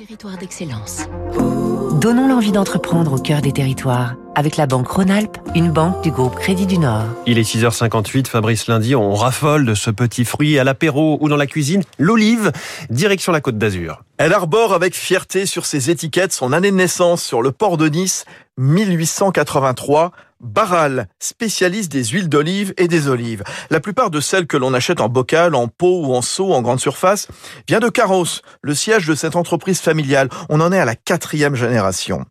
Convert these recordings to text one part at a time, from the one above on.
Territoire d'excellence. Donnons l'envie d'entreprendre au cœur des territoires avec la Banque Rhône-Alpes, une banque du groupe Crédit du Nord. Il est 6h58, Fabrice Lundi, on raffole de ce petit fruit à l'apéro ou dans la cuisine, l'olive, direction la Côte d'Azur. Elle arbore avec fierté sur ses étiquettes son année de naissance sur le port de Nice, 1883. Barral, spécialiste des huiles d'olive et des olives. La plupart de celles que l'on achète en bocal, en pot ou en seau en grande surface vient de Carros, le siège de cette entreprise familiale. On en est à la quatrième génération.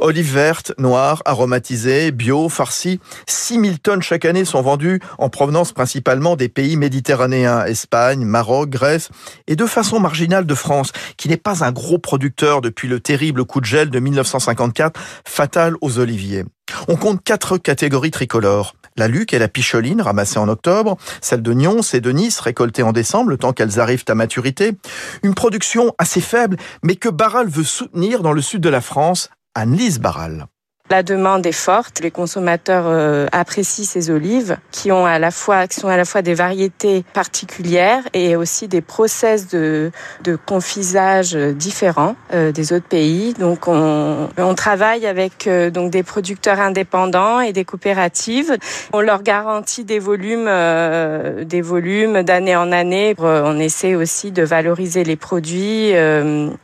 Olives vertes, noires, aromatisées, bio, farcies. 6000 tonnes chaque année sont vendues en provenance principalement des pays méditerranéens, Espagne, Maroc, Grèce, et de façon marginale de France, qui n'est pas un gros producteur depuis le terrible coup de gel de 1954, fatal aux oliviers. On compte quatre catégories tricolores. La luque et la picholine ramassées en octobre, celle de Nyons et de Nice récoltées en décembre, le temps qu'elles arrivent à maturité. Une production assez faible, mais que Barral veut soutenir dans le sud de la France, Anne-Lise Barral. La demande est forte. Les consommateurs euh, apprécient ces olives qui ont à la fois, qui sont à la fois des variétés particulières et aussi des process de, de confisage différents euh, des autres pays. Donc, on, on travaille avec euh, donc des producteurs indépendants et des coopératives. On leur garantit des volumes, des volumes d'année en année. On essaie aussi de valoriser les produits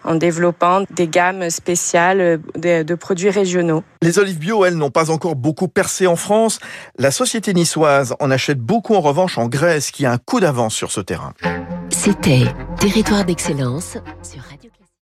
en développant des gammes spéciales de, de produits régionaux. Les olives bio, elles, n'ont pas encore beaucoup percé en France. La société niçoise en achète beaucoup en revanche en Grèce, qui a un coup d'avance sur ce terrain. C'était Territoire d'excellence